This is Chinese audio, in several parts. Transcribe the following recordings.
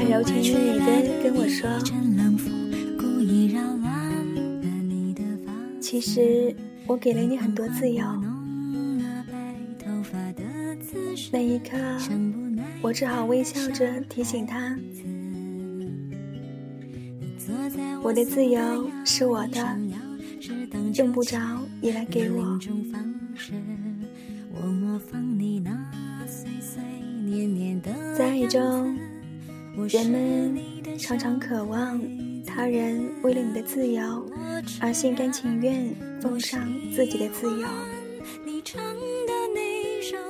他柔情蜜语的跟我说：“其实我给了你很多自由。”那一刻，我只好微笑着提醒他：“我的自由是我的，用不着你来给我。”在爱中，人们常常渴望他人为了你的自由而心甘情愿奉上自己的自由。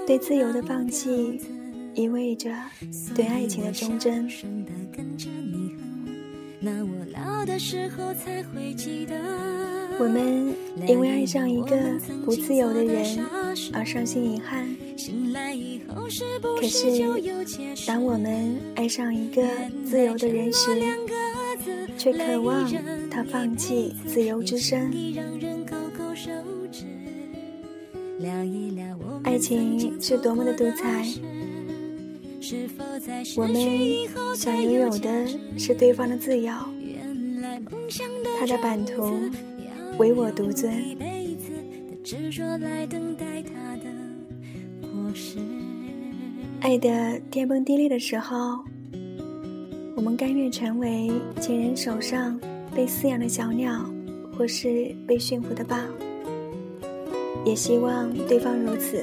对自由的放弃，意味着对爱情的忠贞。我们因为爱上一个不自由的人而伤心遗憾，可是当我们爱上一个自由的人时，却渴望他放弃自由之身。爱情是多么的独裁，我们想拥有的是对方的自由，他的版图唯我独尊。爱的天崩地裂的时候，我们甘愿成为情人手上被饲养的小鸟，或是被驯服的豹。也希望对方如此。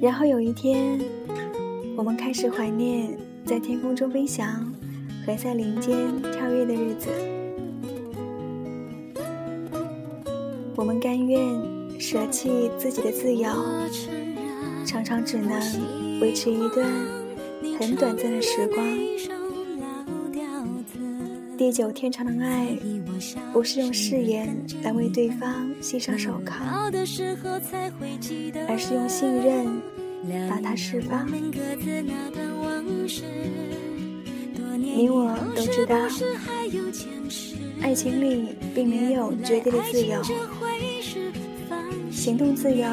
然后有一天，我们开始怀念在天空中飞翔和在林间跳跃的日子。我们甘愿舍弃自己的自由，常常只能维持一段很短暂的时光。地久天长的爱，不是用誓言来为对方系上手铐，而是用信任把它释放。你我都知道，爱情里并没有绝对的自由，行动自由，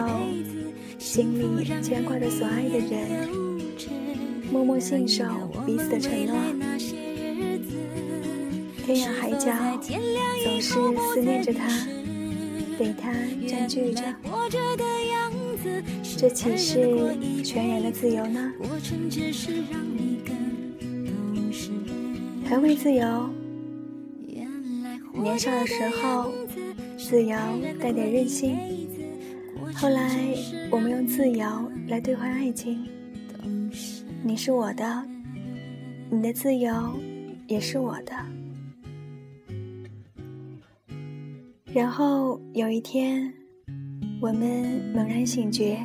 心里牵挂着所爱的人，默默信守彼此的承诺。天涯海角，总是思念着他，被他占据着，这岂是全然的自由呢？何为自由？年少的时候，自由带点任性；后来，我们用自由来兑换爱情。你是我的，你的自由也是我的。然后有一天，我们猛然醒觉，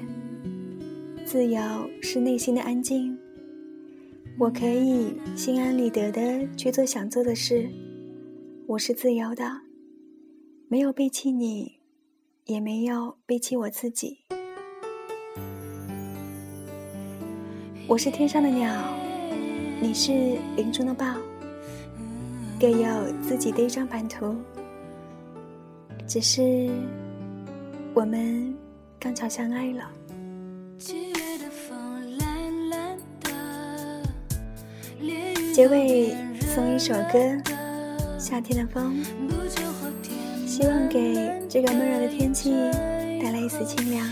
自由是内心的安静。我可以心安理得的去做想做的事，我是自由的，没有背弃你，也没有背弃我自己。我是天上的鸟，你是林中的豹，各有自己的一张版图。只是我们刚巧相爱了。结尾送一首歌《夏天的风》，希望给这个闷热的天气带来一丝清凉。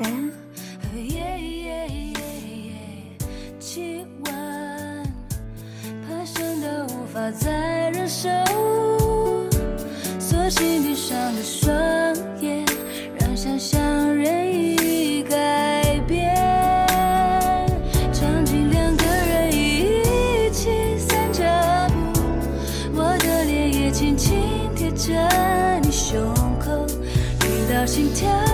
晚安。锁紧闭上了双心跳。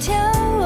跳。